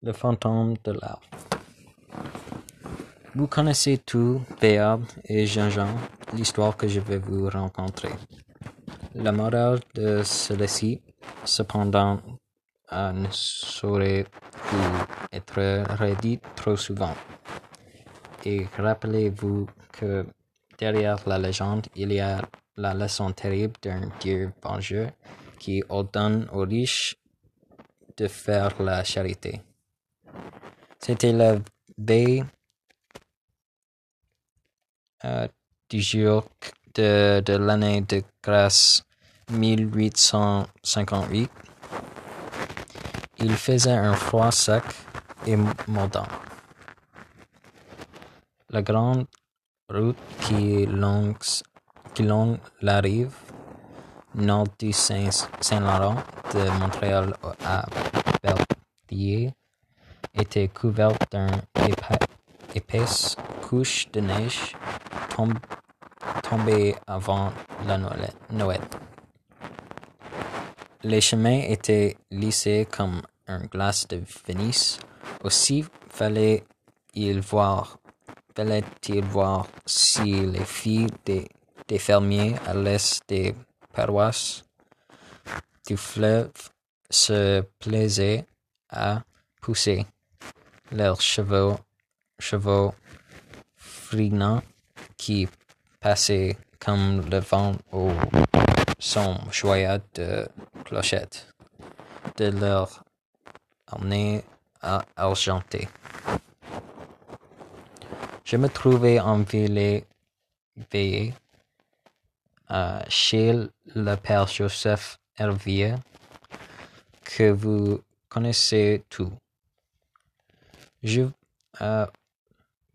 Le fantôme de l'arbre. Vous connaissez tous, Béab et Jean-Jean, l'histoire que je vais vous rencontrer. La morale de celle-ci, cependant, ne saurait être redite trop souvent. Et rappelez-vous que derrière la légende, il y a la leçon terrible d'un Dieu vengeur qui ordonne aux riches de faire la charité. C'était la veille euh, du jour de, de l'année de grâce 1858. Il faisait un froid sec et mordant. La grande route qui longe, qui longe la rive nord du Saint-Laurent de Montréal à Berthier était couverte d'une épaisse couche de neige tombée avant la Noël. Les chemins étaient lissés comme un glace de Venise. Aussi fallait-il voir, fallait-il voir si les filles des, des fermiers à l'est des paroisses du fleuve se plaisaient à pousser leurs chevaux, chevaux frinants qui passaient comme le vent au son joyeux de clochette de leur arnais argenté. Je me trouvais en ville veillée chez le père Joseph Hervier, que vous connaissez tout. Je, euh,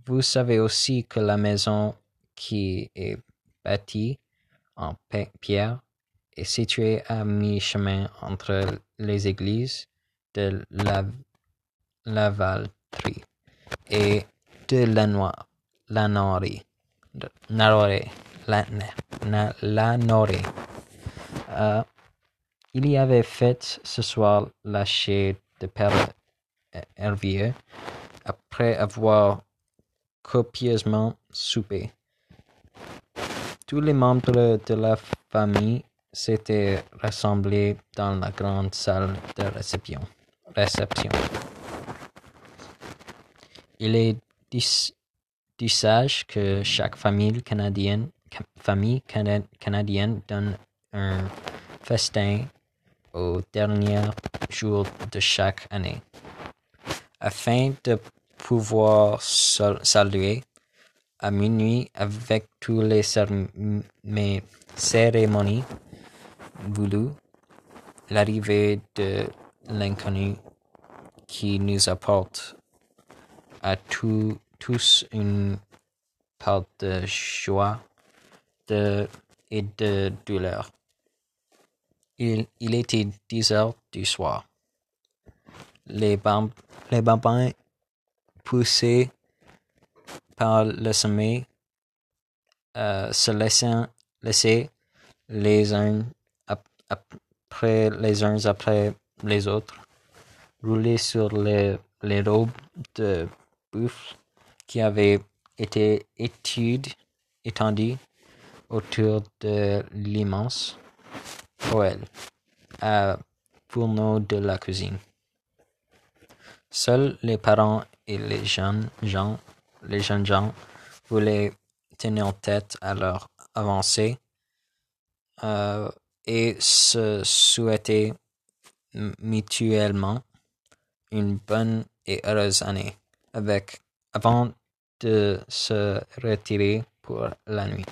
vous savez aussi que la maison qui est bâtie en pierre est située à mi-chemin entre les églises de la, Lavaltrie et de la, Noire, la Norée. La. Euh, il y avait fait ce soir chair de Père Hervieux après avoir copieusement soupé. Tous les membres de la famille s'étaient rassemblés dans la grande salle de réception. Il est du sage que chaque famille canadienne donne un festin au dernier jour de chaque année. Afin de pouvoir saluer à minuit avec toutes les cérémonies voulues l'arrivée de l'inconnu qui nous apporte à tous une part de joie et de douleur. Il, il était dix heures du soir. Les, les bambins poussés par le sommet euh, se laissaient les uns après les uns après les autres rouler sur les, robes de buffle qui avaient été étendues autour de l'immense poêle à fourneau de la cuisine. Seuls les parents et les jeunes gens, les jeunes gens voulaient tenir tête à leur avancée euh, et se souhaiter mutuellement une bonne et heureuse année avant de se retirer pour la nuit.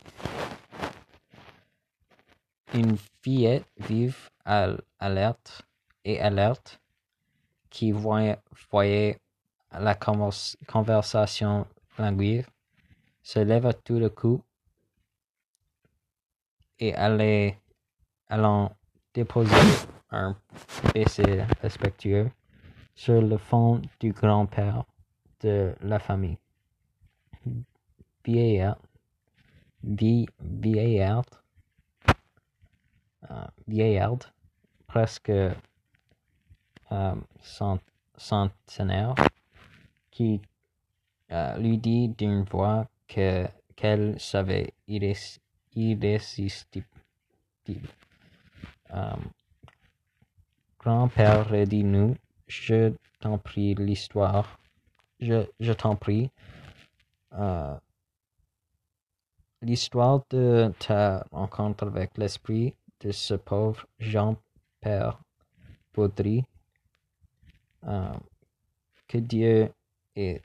Une fillette vive, alerte et alerte qui voyait, la conversation languir se lève tout le coup et allait, allant déposer un baiser respectueux sur le fond du grand-père de la famille. Vieillard, vieillard, vieillard presque euh, centenaire qui lui dit d'une voix que qu'elle savait irrésistible. Grand-père, redis-nous, je t'en prie, l'histoire. Je, je t'en prie. l'histoire de ta rencontre avec l'esprit de ce pauvre Jean-Père Baudry. Que Dieu ait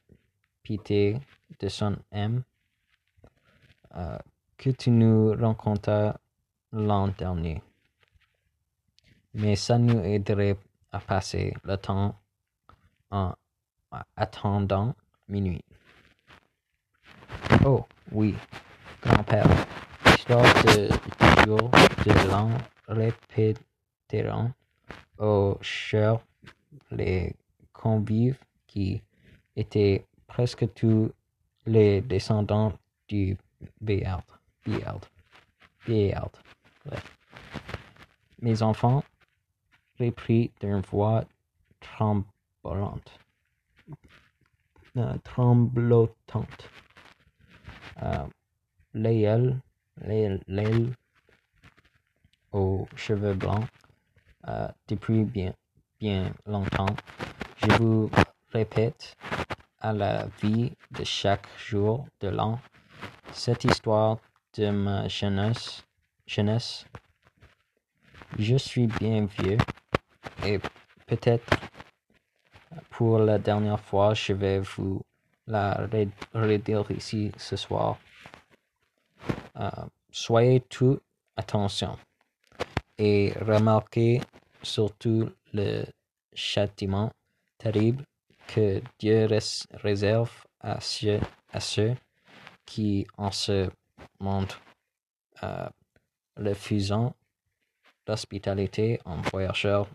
pitié de son âme. que tu nous rencontres l'an dernier? Mais ça nous aiderait à passer le temps en attendant minuit. Oh, oui, grand-père, l'histoire de, du jour de l'an répéteront aux chers les convives qui étaient presque tous les descendants du Béard. Béard. Mes enfants, repris d'une voix tremblante, euh, tremblotante. Euh, l'aile aux cheveux blancs euh, depuis bien, bien longtemps. Je vous répète à la vie de chaque jour de l'an cette histoire de ma jeunesse. jeunesse. Je suis bien vieux et peut-être pour la dernière fois, je vais vous la redire ici ce soir. Euh, soyez tout attention et remarquez surtout le châtiment terrible que Dieu réserve à ceux, à ceux qui en ce monde euh, refusant l'hospitalité en voyageur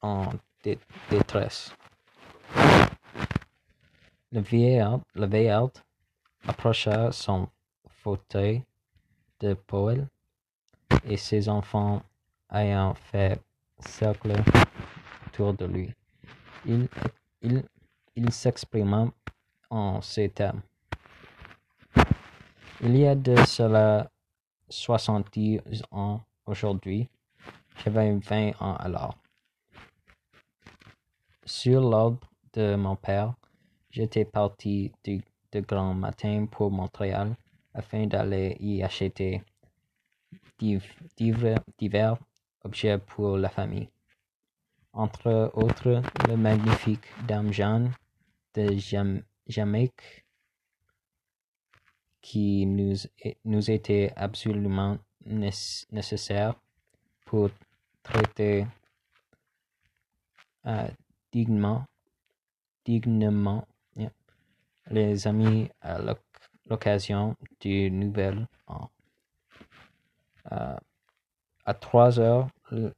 en détresse. Le vieillard, le vieillard approcha son fauteuil de poêle et ses enfants ayant fait cercle de lui. Il, s'exprima en ces termes. Il y a de cela soixante-dix ans aujourd'hui, j'avais vingt ans alors. Sur l'ordre de mon père, j'étais parti de, grand matin pour Montréal afin d'aller y acheter divers objets pour la famille. Entre autres, le magnifique Dame Jeanne de Jamaïque qui nous, était absolument nécessaire pour traiter euh, dignement, les amis à l'occasion du nouvel an. Euh, à trois heures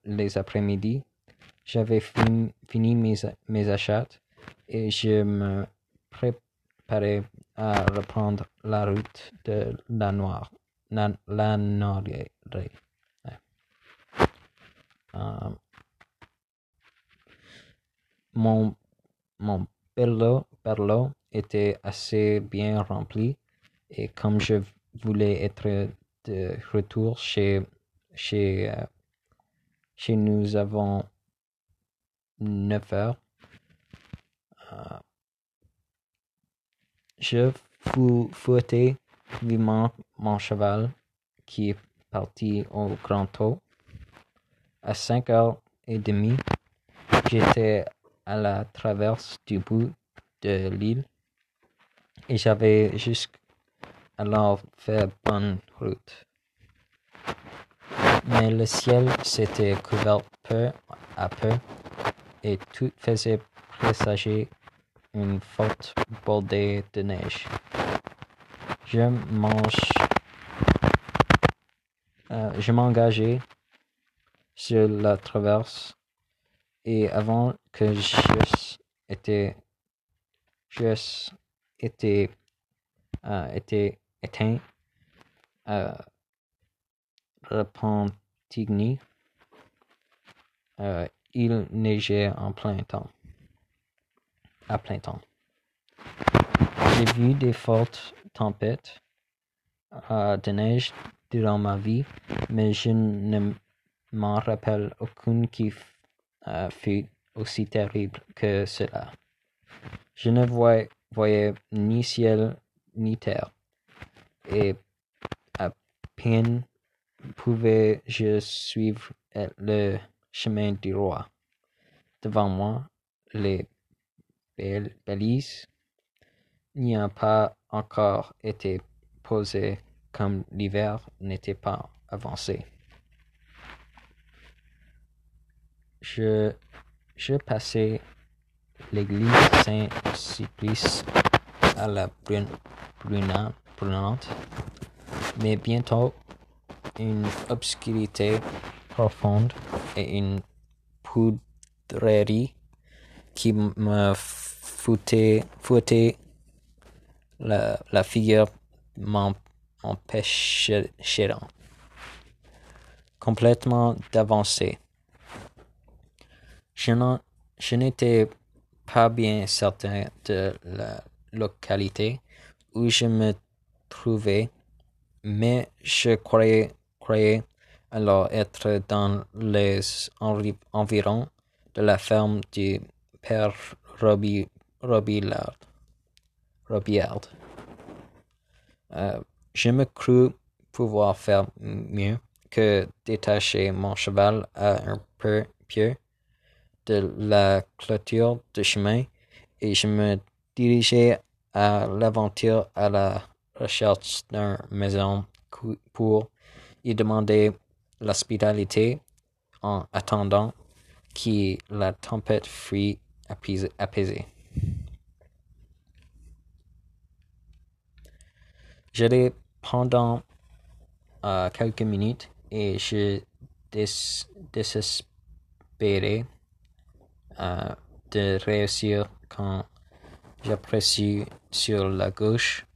les après-midi, j'avais fini, mes, achats et je me préparais à reprendre la route de la Noire, la, la euh, mon, mon perlo, était assez bien rempli et comme je voulais être de retour chez, euh, nous avons 9 heures, euh, je fouettais vivement mon cheval qui est parti au grand eau à cinq heures et demie, j'étais à la traverse du bout de l'île et j'avais jusqu'alors fait bonne route. Mais le ciel s'était couvert peu à peu et tout faisait présager une forte bordée de neige. Je mange, euh, je m'engageais sur la traverse et avant que j'eusse été, j'eusse été, euh, été éteint, euh, Repentigny, euh, il neigeait en plein temps. à plein temps. J'ai vu des fortes tempêtes euh, de neige durant ma vie, mais je ne m'en rappelle aucune qui euh, fut aussi terrible que cela. Je ne voyais ni ciel ni terre, et à peine pouvais-je suivre le chemin du roi. Devant moi, les balises n'y a pas encore été posées comme l'hiver n'était pas avancé. Je, passais l'église Saint-Sulpice à la brunante, mais bientôt une obscurité profonde et une poudrerie qui me foutait, la, la figure m'empêchait complètement d'avancer. Je n'étais pas bien certain de la localité où je me trouvais, mais je croyais, croyais alors être dans les environs de la ferme du père Robillard. Euh, je me crus pouvoir faire mieux que détacher mon cheval à un peu pied de la clôture de chemin et je me dirigeais à l'aventure à la recherche d'une maison pour y demander l'hospitalité en attendant que la tempête fût apaisée. J'allais pendant euh, quelques minutes et je désespérais euh, de réussir quand j'apprécie sur la gauche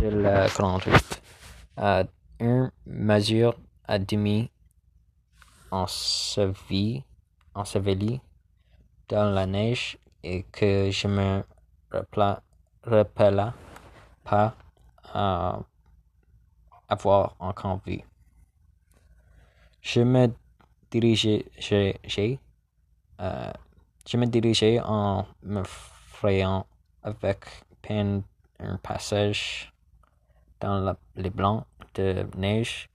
de la grande route à une mesure à demi enseveli, dans la neige et que je me rappela pas à avoir encore vu. Je me dirigeais, euh, je me dirigeais en me frayant avec peine un passage dans les blancs de neige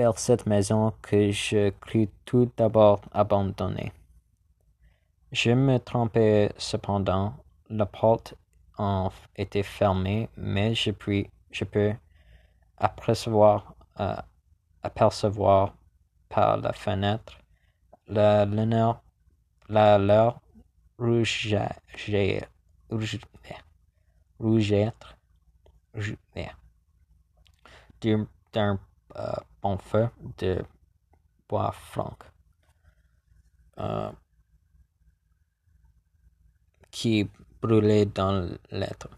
vers cette maison que je crus tout d'abord abandonnée. Je me trompais cependant, la porte en était fermée, mais je, puis, je peux apercevoir, euh, apercevoir par la fenêtre la lueur, la leur rougeur, rougâtre, d'un euh, bon feu de bois franc euh, qui brûlait dans l'être.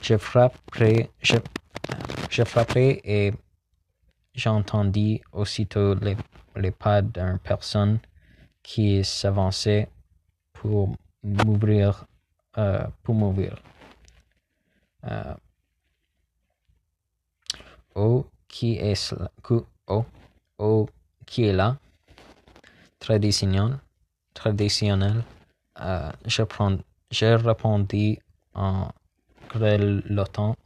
Je frapperai et j'entendis aussitôt les, pas d'une personne qui s'avançait pour m'ouvrir, euh, pour m'ouvrir. Oh, qui est là? Oh, oh, qui est là? Traditionnel, traditionnel. Euh, je, en grelottant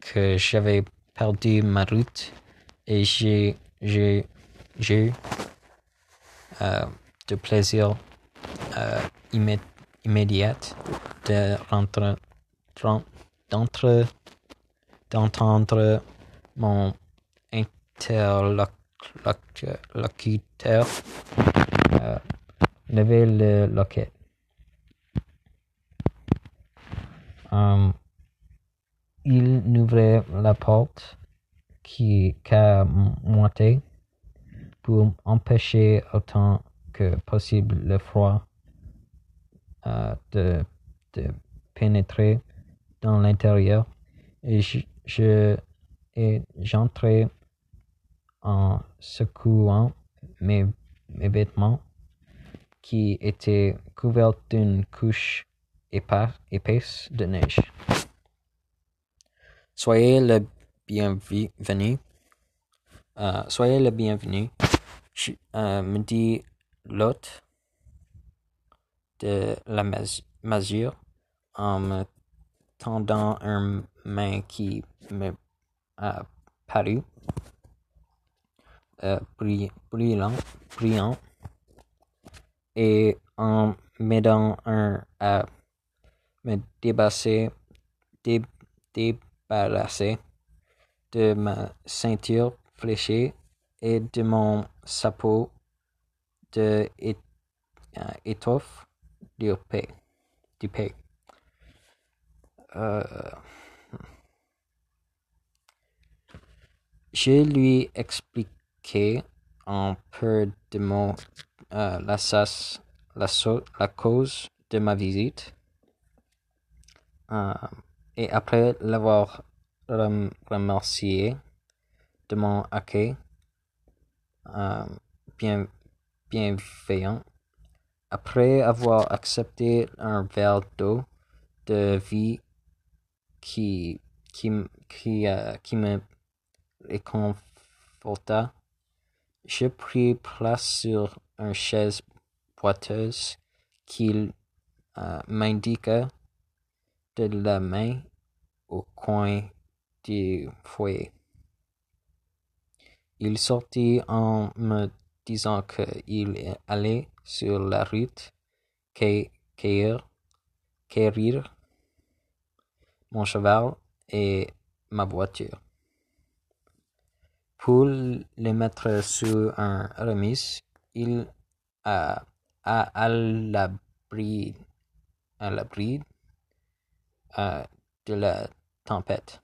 que j'avais perdu ma route et j'ai, j'ai, j'ai euh, de plaisir euh, immédiat de rentrer, d'entendre mon interlocuteur euh, le loquet. Um, il ouvrait la porte qui qu'à moitié pour empêcher autant que possible le froid euh, de, de, pénétrer dans l'intérieur et je, et j'entrais en secouant mes, vêtements qui était couverte d'une couche épaisse de neige. Soyez le bienvenu. Euh, soyez le bienvenu, euh, me dit l'hôte de la mesure en me tendant une main qui me a paru euh, brillant, brillant et en m'aidant à me débarrasser, débarrasser de ma ceinture fléchée et de mon chapeau de étoffe du paix. Du paix. Euh, je lui expliquai un peu de mon euh, la, la, cause de ma visite. Euh, et après l'avoir remercié de mon accueil euh, bien, bienveillant, après avoir accepté un verre d'eau de vie qui, qui, qui, qui me réconforta, je pris place sur une chaise boiteuse qu'il euh, m'indiqua de la main au coin du foyer. Il sortit en me disant qu'il allait sur la route cueillir, cueillir mon cheval et ma voiture. Pour les mettre sur un remise, il a, à l'abri euh, de la tempête.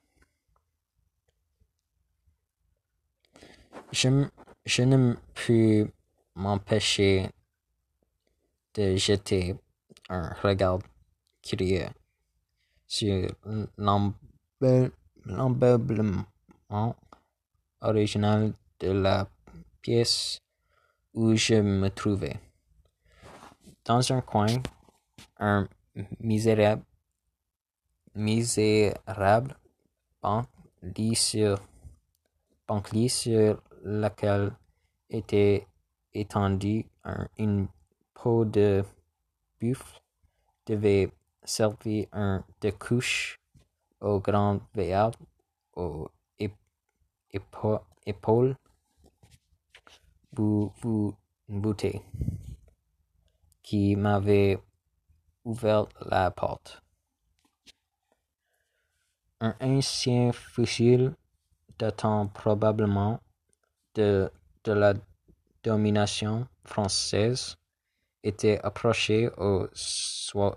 Je, ne pus m'empêcher de jeter un regard curieux sur l'embeublement original de la pièce où je me trouvais. Dans un coin, un misérable, misérable banc lit sur, banc lit sur laquelle était étendue une peau de buffle devait servir de couche au grand veillard épaules bouté qui m'avait ouvert la porte. Un ancien fusil datant probablement de, de la domination française était approché au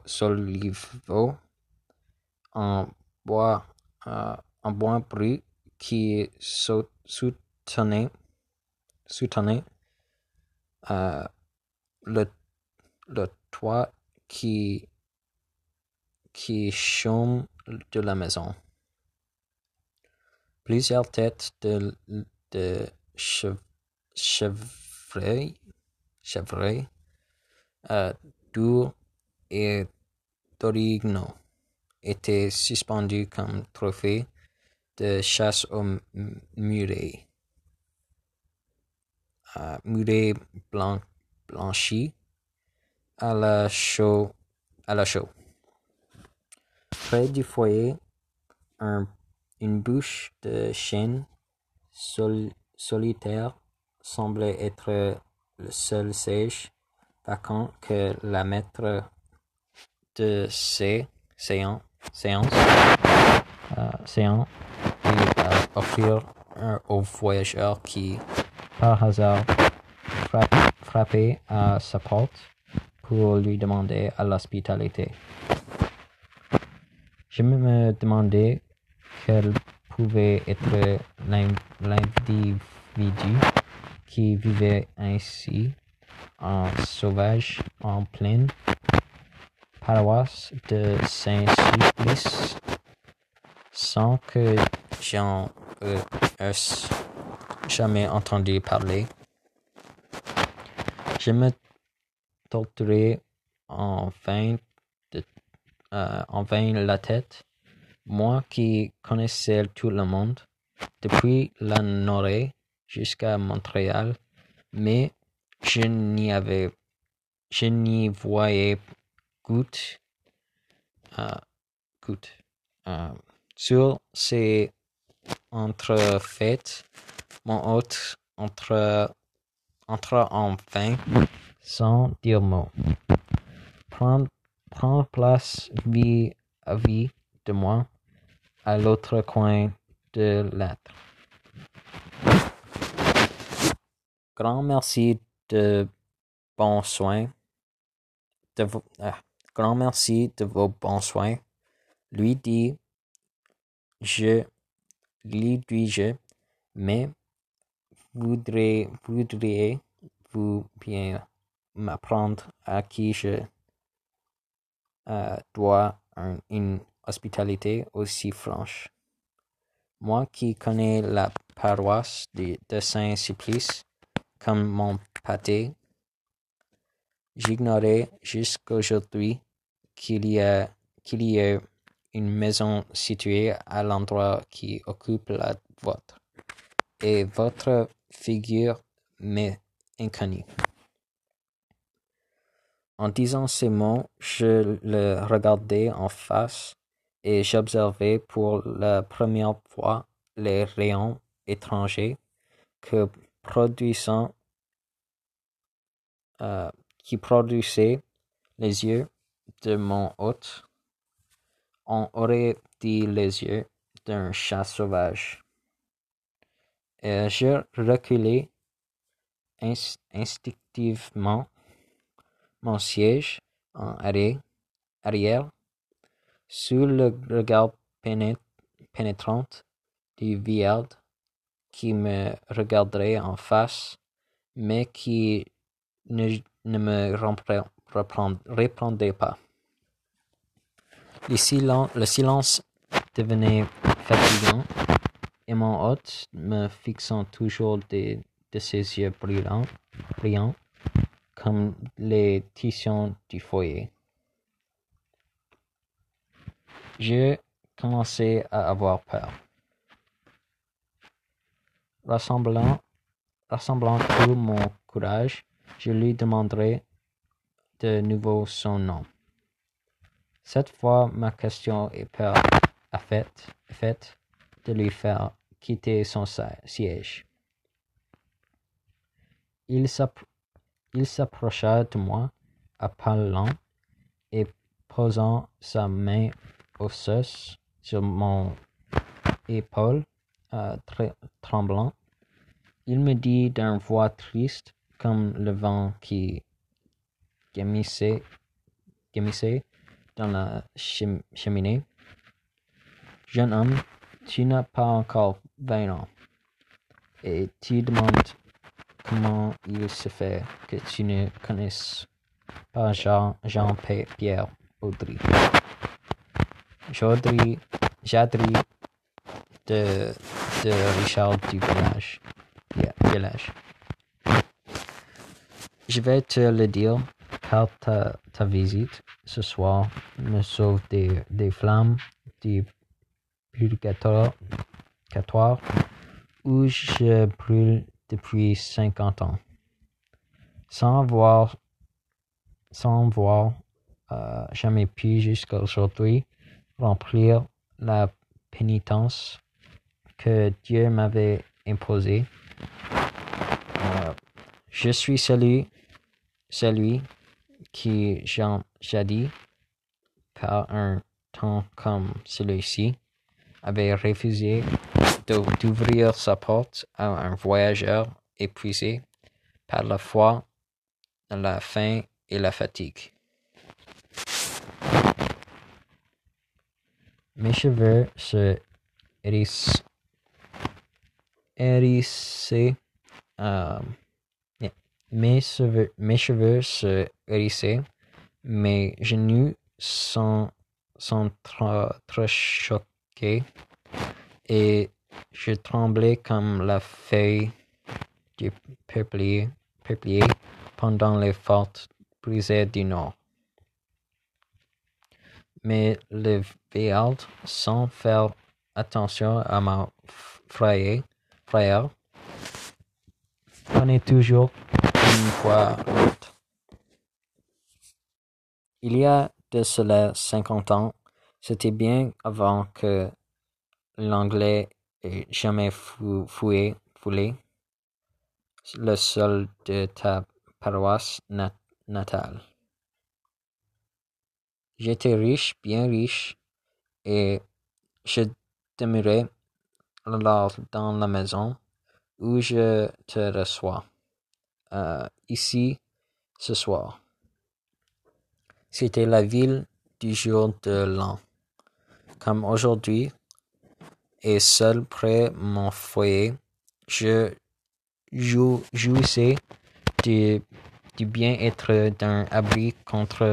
soliveau en bois, euh, en bois brut qui soutenait, soutenait euh, le, toit qui, qui chôme de la maison. Plusieurs têtes de, de chevreuil, chevreuil euh, et d'orignaux étaient suspendues comme trophée de chasse au muret. Euh, muret blanc, blanchi à la chaux. À la chaux. Près du foyer, un, une bouche de chêne solitaire semblait être le seul siège vacant que la maître de ces séances, séance, séance offrir aux voyageurs qui, par hasard, frappaient à sa porte pour lui demander à l'hospitalité. Je me demandais quel pouvait être l'individu qui vivait ainsi en sauvage en pleine paroisse de Saint-Sulpice sans que j'en eusse jamais entendu parler? Je me torturé en vain, euh, en vain la tête, moi qui connaissais tout le monde, depuis la Norée jusqu'à Montréal, mais je n'y avais, je n'y voyais goutte, euh. Euh, sur ces entrefaites, mon hôte entre, entre enfin sans dire mot. Prendre, place vie à vie de moi à l'autre coin de l'être. Grand merci de bons soins. De vos, ah, grand merci de vos bons soins. Lui dit, je, dis-je, mais voudriez, voudriez-vous bien m'apprendre à qui je euh, dois une hospitalité aussi franche. Moi qui connais la paroisse de, Saint-Supplice comme mon pâté, j'ignorais jusqu'aujourd'hui qu'il y a qu'il y ait une maison située à l'endroit qui occupe la vôtre, et votre figure m'est inconnue. En disant ces mots, je le regardais en face et j'observais pour la première fois les rayons étrangers que produisant, euh, qui produisaient les yeux de mon hôte. On aurait dit les yeux d'un chat sauvage? Je reculai instinctivement mon siège en arrière sous le regard pénétrant du vieillard qui me regarderait en face, mais qui ne, me répondait pas. Le silence, le silence devenait fatigant et mon hôte, me fixant toujours de, ses yeux brillants, brillants comme les tissus du foyer. J'ai commencé à avoir peur. Rassemblant, rassemblant tout mon courage, je lui demanderai de nouveau son nom. Cette fois, ma question est a fait, fait de lui faire quitter son siège. Il s'approcha de moi à pas lents et posant sa main osseuse sur mon épaule euh, tremblant, il me dit d'une voix triste comme le vent qui gémissait, dans la cheminée. Jeune homme, tu n'as pas encore vingt ans et tu demandes comment il se fait que tu ne connaisses pas Jean-Pierre Audry. J'Audry, Jadry de, de Richard du village. village. Je vais te le dire ta, ta visite ce soir me sauve des, des flammes du purgatoire où je brûle depuis cinquante ans. Sans voir, sans voir euh, jamais pu jusqu'à aujourd'hui remplir la pénitence que Dieu m'avait imposée. Euh, je suis celui, celui qui, jadis, par un temps comme celui-ci, avait refusé d'ouvrir sa porte à un voyageur épuisé par la foi, la faim et la fatigue. Mes cheveux se hérissaient. Euh, mes, cheveux, mes cheveux se hérissaient. Mes genoux sont, trop choqués et je tremblais comme la feuille du peuplier, pendant les fortes brisée du Nord. Mais le Véald, sans faire attention à ma frayeur, frère, prenait toujours une fois. Il y a de cela cinquante ans, c'était bien avant que l'anglais ait jamais foulé le sol de ta paroisse natale. J'étais riche, bien riche, et je demeurais dans la maison où je te reçois, euh, ici, ce soir. C'était la ville du jour de l'an, comme aujourd'hui, et seul près mon foyer, je jouissais du, du bien-être d'un abri contre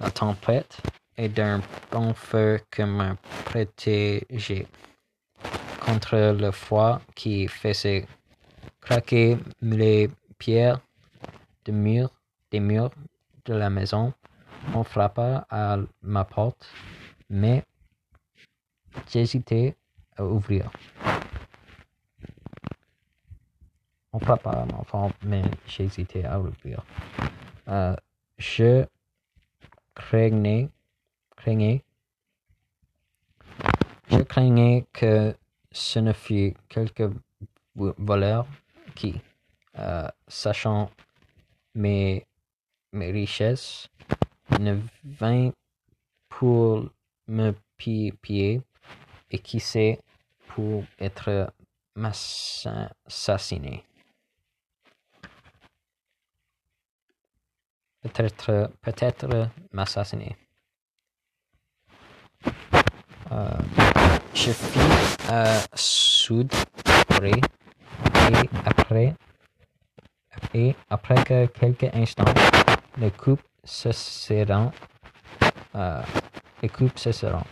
la tempête et d'un bon feu que me protégeait contre le froid qui faisait craquer les pierres des murs, des murs de la maison. On frappa à ma porte, mais j'hésitais à ouvrir. On frappa à ma porte, mais j'hésitais à ouvrir. Euh, je craignais, craignais, je craignais que ce ne fût quelque voleur qui, euh, sachant mes, mes richesses, ne vint pour me piller et qui sait pour être m'assassiner. Peut-être, peut-être m'assassiner. Euh, je fis à sud et après et après que quelques instants les coupes cesseront euh, les coupes cesseront.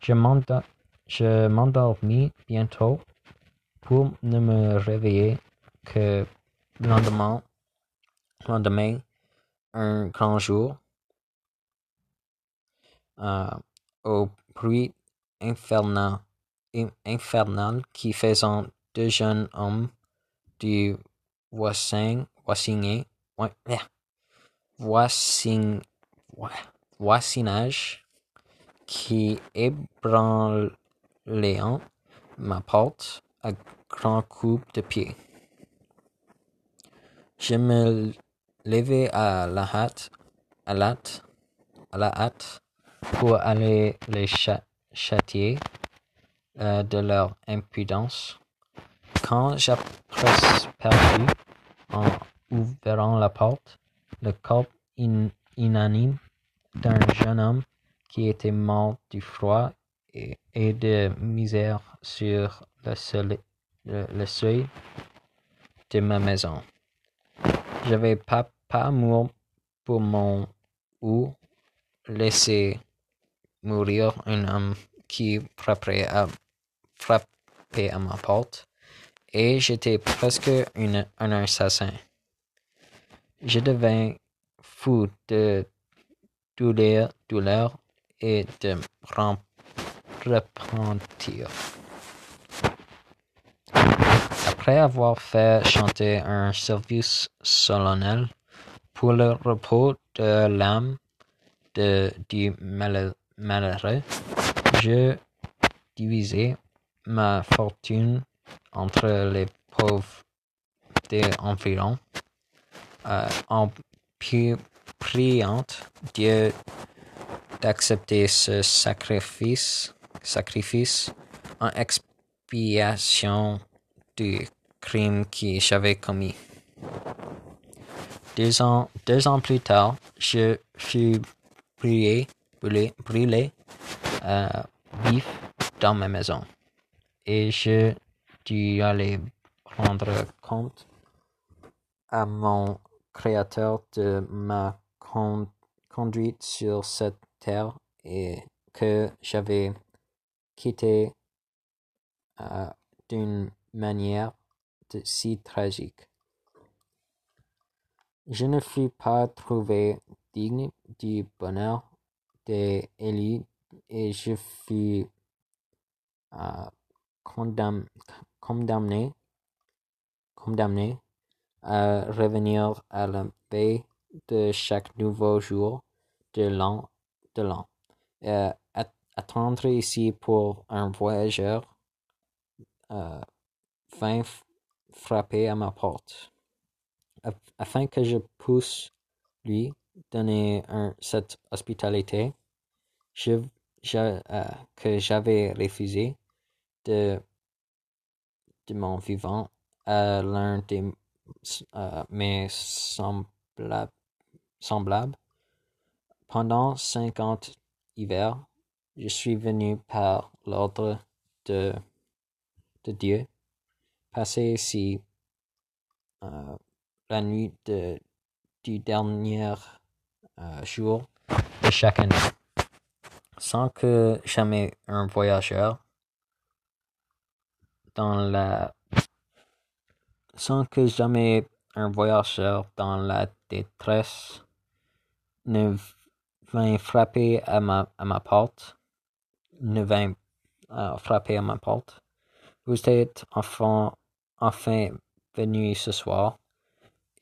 Je m'endormis bientôt pour ne me réveiller que le lendemain lendemain un grand jour euh, au bruit infernal, infernal qui faisant deux jeunes hommes du voisin, voisinage, voisin, voisinage qui ébranlaient ma porte à grands coups de pied. Je me levai à la hâte, à la hâte, à la hâte pour aller les châtier euh, de leur impudence. Quand j'aperçus, en ouvrant la porte, le corps inanime d'un jeune homme qui était mort du froid et, de misère sur le, seuil de ma maison. J'avais pas, amour pour mon ou laisser mourir un homme qui frappait à, à ma porte, et j'étais presque un assassin. Je devins fou de douleur, douleur et de repentir. Après avoir fait chanter un service solennel pour le repos de l'âme du malheureux, je divisai ma fortune entre les pauvres des environs, euh, en priant Dieu d'accepter ce sacrifice, sacrifice en expiation du crime que j'avais commis. Deux ans, deux ans plus tard, je fus brûlé, brûlé, brûlé euh, vif dans ma maison. Et je dû aller rendre compte à mon Créateur de ma conduite sur cette terre et que j'avais quitté euh, d'une manière si tragique. Je ne fus pas trouvé digne du bonheur des Élie et je fus euh, condamné, condamné à revenir à la paix de chaque nouveau jour de l'an de l'an. Euh, attendre ici pour un voyageur euh, vint frapper à ma porte afin que je puisse lui donner cette hospitalité euh, que j'avais refusé de, de mon vivant à l'un de euh, mes semblables, semblables. Pendant cinquante hivers, je suis venu par l'ordre de, Dieu passer ici euh, la nuit du dernier euh, jour de chaque année, sans que jamais un voyageur dans la sans que jamais un voyageur dans la détresse ne vint frapper à ma, à ma porte, ne vint euh, frapper à ma porte. Vous êtes enfin, enfin venu ce soir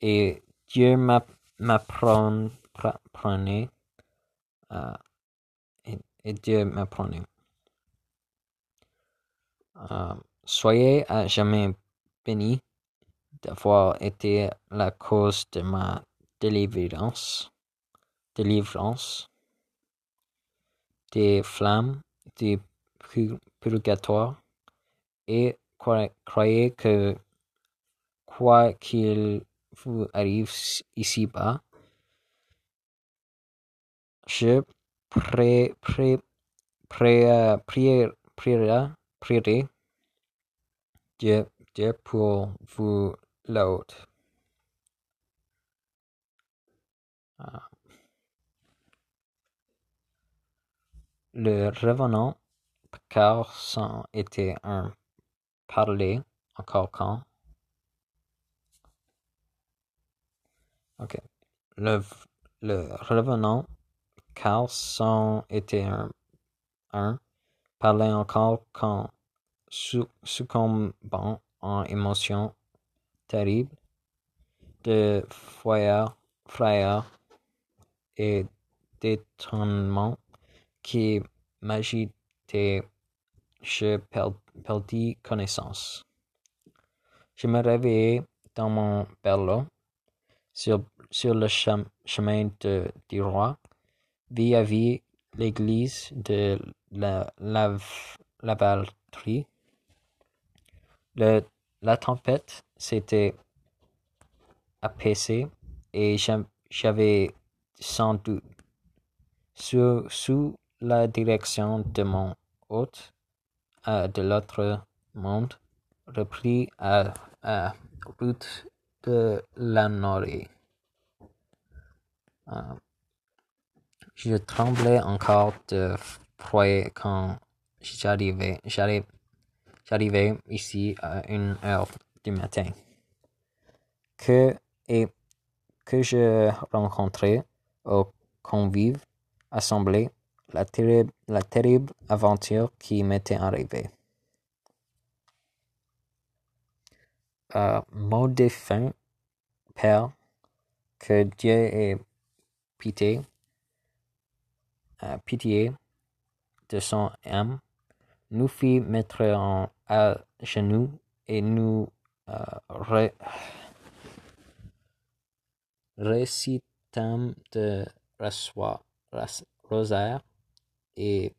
et Dieu m'apprenait euh, et, et, Dieu m'apprenait. Euh, soyez à jamais béni d'avoir été la cause de ma délivrance, délivrance des flammes du purgatoire et croyez que quoi qu'il vous arrive ici-bas, je pré, pré, pré, euh, prierai Dieu, Dieu pour vous l'autre. Ah. Le revenant, car c'en était un parler encore quand? Ok. Le, le revenant, car c'en était un, un parlait encore quand? Succombant en émotions terribles de frayeur, et d'étonnement qui m'agitaient, je perdis connaissance. Je me réveillai dans mon berlot sur, le chemin de, du roi, vis-à-vis l'église de la, la, Lavaltrie. Le, la tempête s'était apaisée et j'avais sans doute, sous, la direction de mon hôte euh, de l'autre monde, repris à, route de la Norée. Euh, je tremblais encore de froid quand j'arrivais ici à une heure du matin. Que, et que je rencontrais aux convives assemblés la terrible, la terrible aventure qui m'était arrivée. Euh, mon défunt Père, que Dieu ait pitié, euh, pitié de son âme, nous fit mettre en, à genoux et nous euh, récitâmes de rosaire et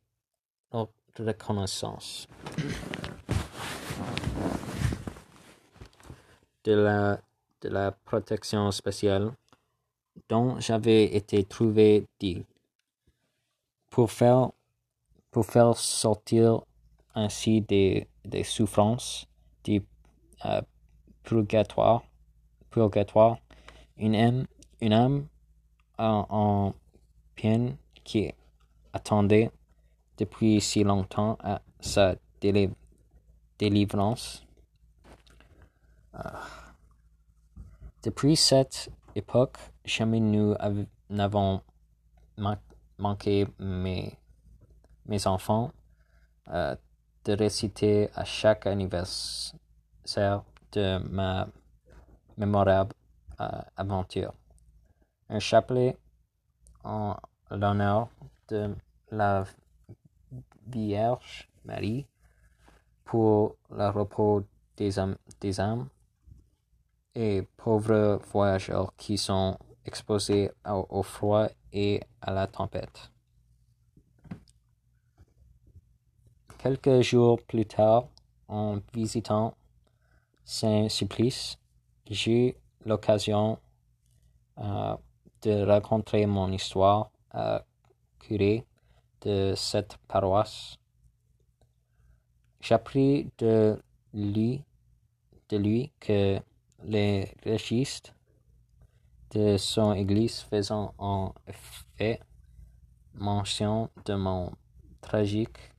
notre reconnaissance. de la, de la protection spéciale dont j'avais été trouvé digne pour faire sortir ainsi des, des souffrances du euh, purgatoire, une âme, une âme en, en peine qui attendait depuis si longtemps sa délivrance. Euh, depuis cette époque, jamais nous n'avons manqué mes, mes enfants euh, de réciter à chaque anniversaire de ma mémorable euh, aventure. Un chapelet en l'honneur de la Vierge Marie pour le repos des âmes, des âmes et pauvres voyageurs qui sont exposés au, froid et à la tempête. Quelques jours plus tard, en visitant Saint-Supplice, j'ai l'occasion euh, de raconter mon histoire à curé de cette paroisse. J'appris de lui, de lui que les registres de son église faisant en effet mention de mon tragique,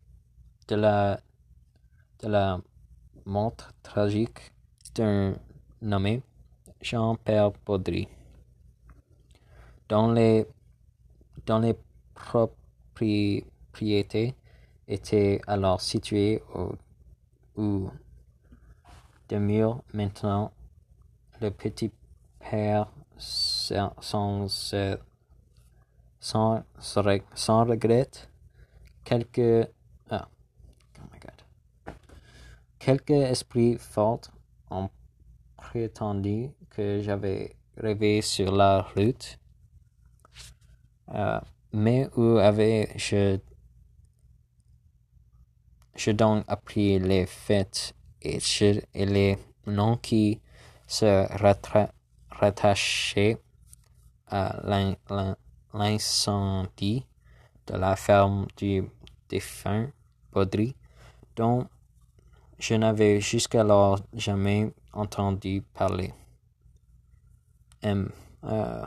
de la, de montre tragique d'un nommé Jean-Pierre Baudry. Dans les propriétés étaient alors situées au, où demeure maintenant le petit père sans, sans, sans, sans regret quelques ah, oh my God. Quelques esprits forts ont prétendu que j'avais rêvé sur la route euh, mais où avais-je je donc appris les faits et, les noms qui se rattachaient à l'incendie de la ferme du défunt Baudry, je n'avais jusqu'alors jamais entendu parler. M. Euh,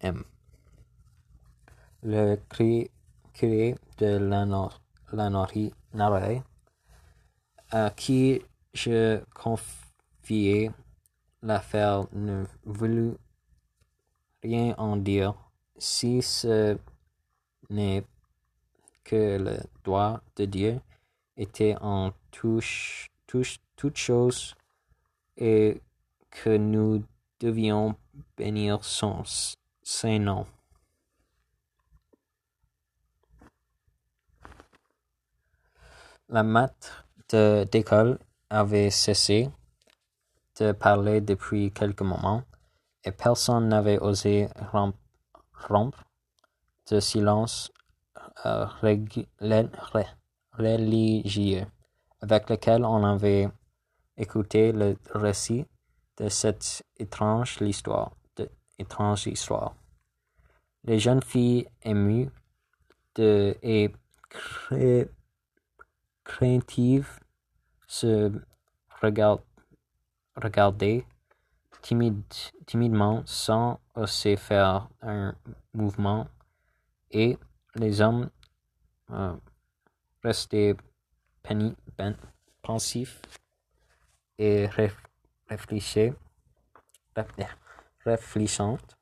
M. Le curé de l'Anorie à qui je confiais l'affaire ne voulut rien en dire, si ce n'est que le doigt de Dieu était en touche, touche, toute chose et que nous devions bénir son saint nom. La maître d'école avait cessé de parler depuis quelques moments, et personne n'avait osé rompre ce silence euh, religieux avec lequel on avait écouté le récit de cette étrange histoire. De, étrange histoire. Les jeunes filles émues et craintive se regarder timidement sans oser faire un mouvement et les hommes euh, restaient pensifs et réfléchissaient réfléchissantes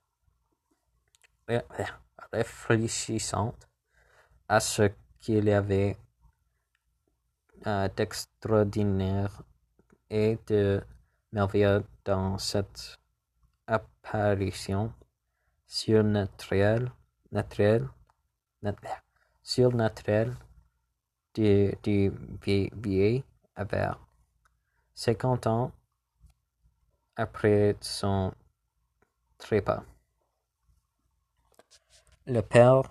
réfléchissantes à ce qu'il y avait d'extraordinaire et de merveilleux dans cette apparition surnaturelle, naturelle, surnaturelle du, du vieil vers 50 ans après son trépas. Le père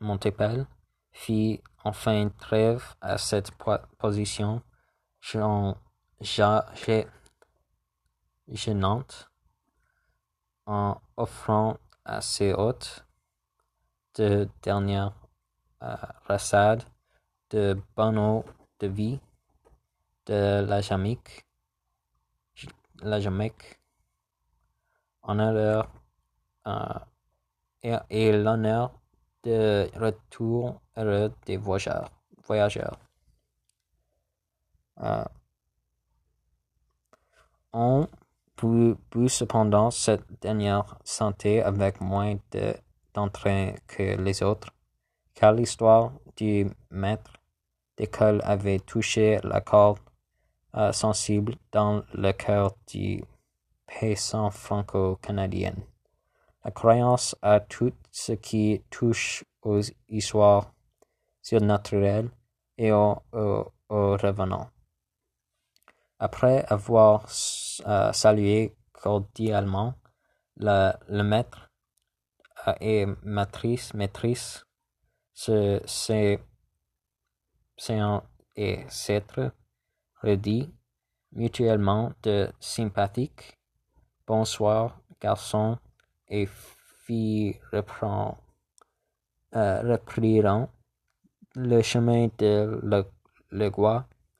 Montépel fit enfin trêve à cette position gênante en offrant à ses hôtes de dernière euh, rassade de bonneau de vie de la Jamaïque, la Jamaïque en euh, et l'honneur de retour heureux des voyageurs. voyageurs. Euh, on Puis, cependant cette dernière sentait avec moins d'entrain que les autres, car l'histoire du maître d'école avait touché la corde euh, sensible dans le cœur du paysan franco-canadien. La croyance à tout ce qui touche aux histoires surnaturelles et aux, revenants. Après avoir euh, salué cordialement le, maître euh, et maîtrise, maîtrise, c'est et s'être redit mutuellement de sympathiques bonsoir garçon et filles reprend, euh, repriront le chemin de le, le,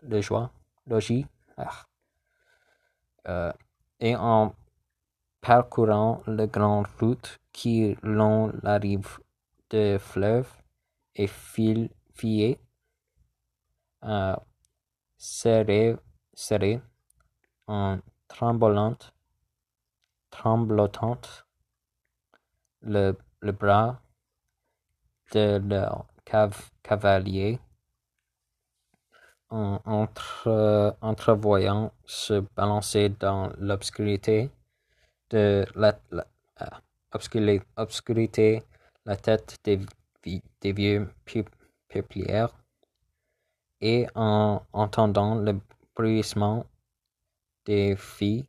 le joie, logis, ah. euh, et en parcourant la grande route qui long la rive de fleuve et fil, euh, serré, serré, en tremblante, tremblotante, le, bras de leur cavalier, en entre, entrevoyant se balancer dans l'obscurité de la, euh, obscurité, la tête des, des vieux peuplières et en entendant le bruissement des filles,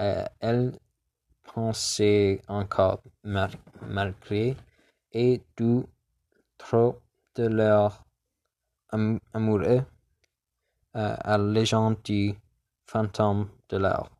euh, elle pensait encore malgré et du trop de leur amoureux euh, à la légende du fantôme de l'art.